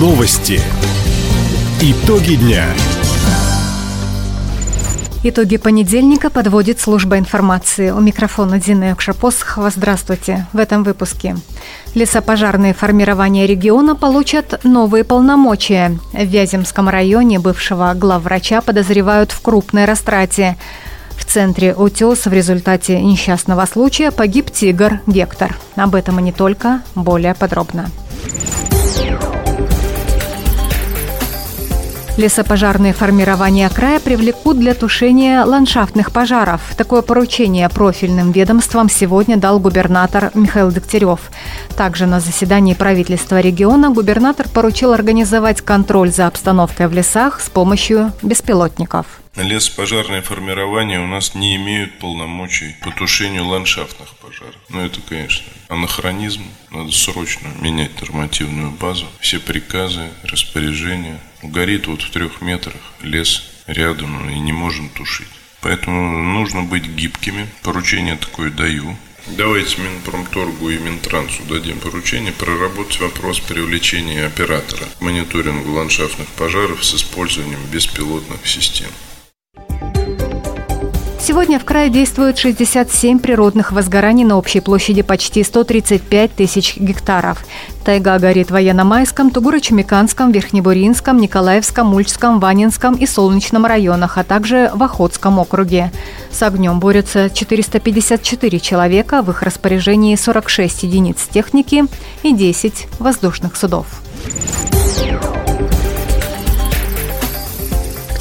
Новости. Итоги дня. Итоги понедельника подводит служба информации. У микрофона Дина Экшапосхова. Здравствуйте. В этом выпуске. Лесопожарные формирования региона получат новые полномочия. В Вяземском районе бывшего главврача подозревают в крупной растрате. В центре УТЕС в результате несчастного случая погиб тигр Гектор. Об этом и не только, более подробно. Лесопожарные формирования края привлекут для тушения ландшафтных пожаров. Такое поручение профильным ведомствам сегодня дал губернатор Михаил Дегтярев. Также на заседании правительства региона губернатор поручил организовать контроль за обстановкой в лесах с помощью беспилотников. Лесопожарные формирования у нас не имеют полномочий по тушению ландшафтных пожаров. Но это, конечно, анахронизм. Надо срочно менять нормативную базу. Все приказы, распоряжения – горит вот в трех метрах лес рядом и не можем тушить. Поэтому нужно быть гибкими. Поручение такое даю. Давайте Минпромторгу и Минтрансу дадим поручение проработать вопрос привлечения оператора к мониторингу ландшафтных пожаров с использованием беспилотных систем. Сегодня в крае действует 67 природных возгораний на общей площади почти 135 тысяч гектаров. Тайга горит в Военно-Майском, Тугуро-Чемиканском, Верхнебуринском, Николаевском, Мульчском, Ванинском и Солнечном районах, а также в Охотском округе. С огнем борются 454 человека, в их распоряжении 46 единиц техники и 10 воздушных судов.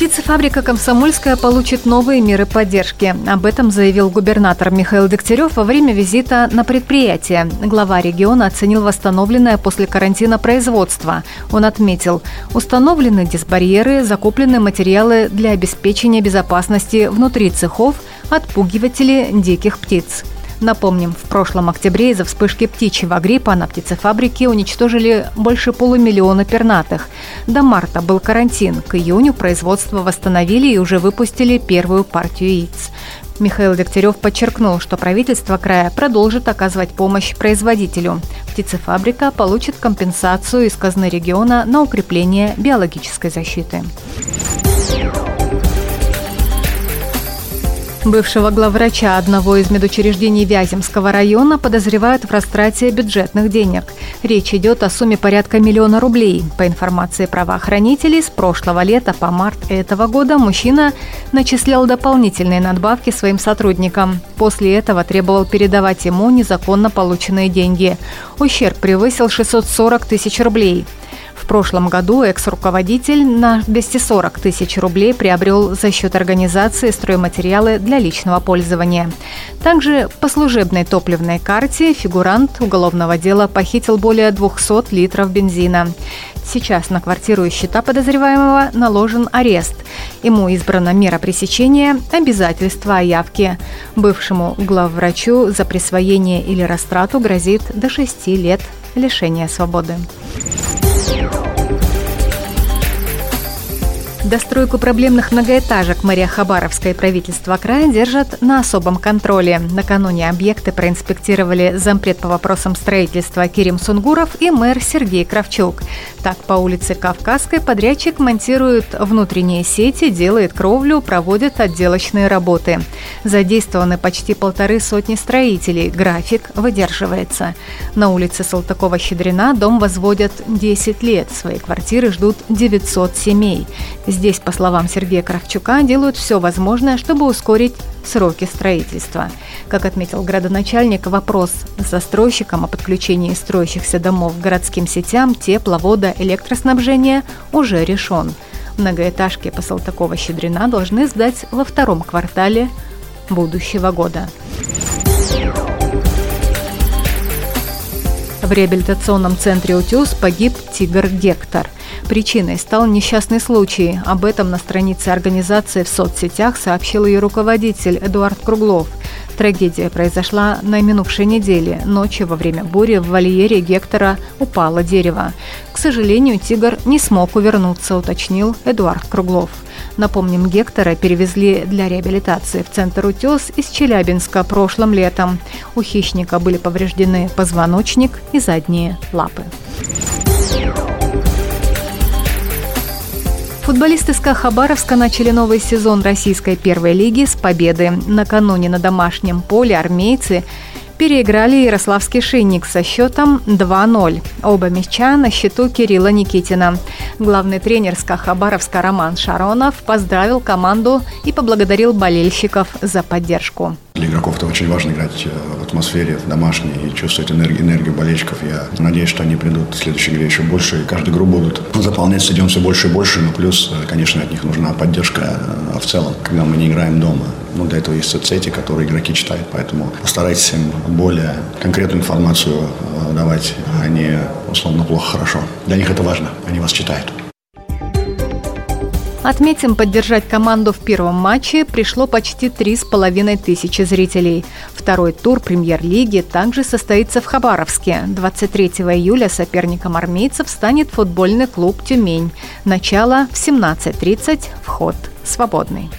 Птицефабрика «Комсомольская» получит новые меры поддержки. Об этом заявил губернатор Михаил Дегтярев во время визита на предприятие. Глава региона оценил восстановленное после карантина производство. Он отметил, установлены дисбарьеры, закуплены материалы для обеспечения безопасности внутри цехов, отпугиватели диких птиц. Напомним, в прошлом октябре из-за вспышки птичьего гриппа на птицефабрике уничтожили больше полумиллиона пернатых. До марта был карантин. К июню производство восстановили и уже выпустили первую партию яиц. Михаил Дегтярев подчеркнул, что правительство края продолжит оказывать помощь производителю. Птицефабрика получит компенсацию из казны региона на укрепление биологической защиты. Бывшего главврача одного из медучреждений Вяземского района подозревают в растрате бюджетных денег. Речь идет о сумме порядка миллиона рублей. По информации правоохранителей, с прошлого лета по март этого года мужчина начислял дополнительные надбавки своим сотрудникам. После этого требовал передавать ему незаконно полученные деньги. Ущерб превысил 640 тысяч рублей. Прошлом году экс-руководитель на 240 тысяч рублей приобрел за счет организации стройматериалы для личного пользования. Также по служебной топливной карте фигурант уголовного дела похитил более 200 литров бензина. Сейчас на квартиру и счета подозреваемого наложен арест. Ему избрана мера пресечения обязательства о явке. Бывшему главврачу за присвоение или растрату грозит до 6 лет лишения свободы. Достройку проблемных многоэтажек мэрия Хабаровска и правительство края держат на особом контроле. Накануне объекты проинспектировали зампред по вопросам строительства Кирим Сунгуров и мэр Сергей Кравчук. Так, по улице Кавказской подрядчик монтирует внутренние сети, делает кровлю, проводит отделочные работы. Задействованы почти полторы сотни строителей. График выдерживается. На улице Салтакова-Щедрина дом возводят 10 лет. Свои квартиры ждут 900 семей. По словам Сергея Кравчука, делают все возможное, чтобы ускорить сроки строительства. Как отметил градоначальник, вопрос с застройщиком о подключении строящихся домов к городским сетям тепловода, электроснабжения уже решен. Многоэтажки по Салтакова-Щедрина должны сдать во втором квартале будущего года. В реабилитационном центре «Утес» погиб тигр Гектор – Причиной стал несчастный случай. Об этом на странице организации в соцсетях сообщил ее руководитель Эдуард Круглов. Трагедия произошла на минувшей неделе. Ночью во время бури в вольере Гектора упало дерево. К сожалению, тигр не смог увернуться, уточнил Эдуард Круглов. Напомним, Гектора перевезли для реабилитации в центр «Утес» из Челябинска прошлым летом. У хищника были повреждены позвоночник и задние лапы. Футболисты СКА Хабаровска начали новый сезон российской первой лиги с победы. Накануне на домашнем поле армейцы переиграли Ярославский «Шинник» со счетом 2-0. Оба мяча на счету Кирилла Никитина. Главный тренер СКА Хабаровска Роман Шаронов поздравил команду и поблагодарил болельщиков за поддержку. Для игроков это очень важно играть э, в атмосфере домашней и чувствовать энергию, энергию болельщиков. Я надеюсь, что они придут в следующей игре еще больше. И каждую игру будут заполнять стадион все больше и больше. Но плюс, э, конечно, от них нужна поддержка э, в целом, когда мы не играем дома. Ну, для этого есть соцсети, которые игроки читают. Поэтому постарайтесь им более конкретную информацию давать, а не условно плохо хорошо. Для них это важно. Они вас читают. Отметим, поддержать команду в первом матче пришло почти три с половиной тысячи зрителей. Второй тур премьер-лиги также состоится в Хабаровске. 23 июля соперником армейцев станет футбольный клуб «Тюмень». Начало в 17.30, вход свободный.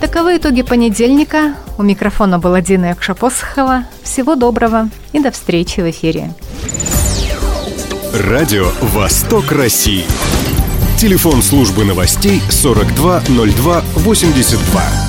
Таковы итоги понедельника. У микрофона была Дина Якшапосхова. Всего доброго и до встречи в эфире. Радио «Восток России». Телефон службы новостей 420282.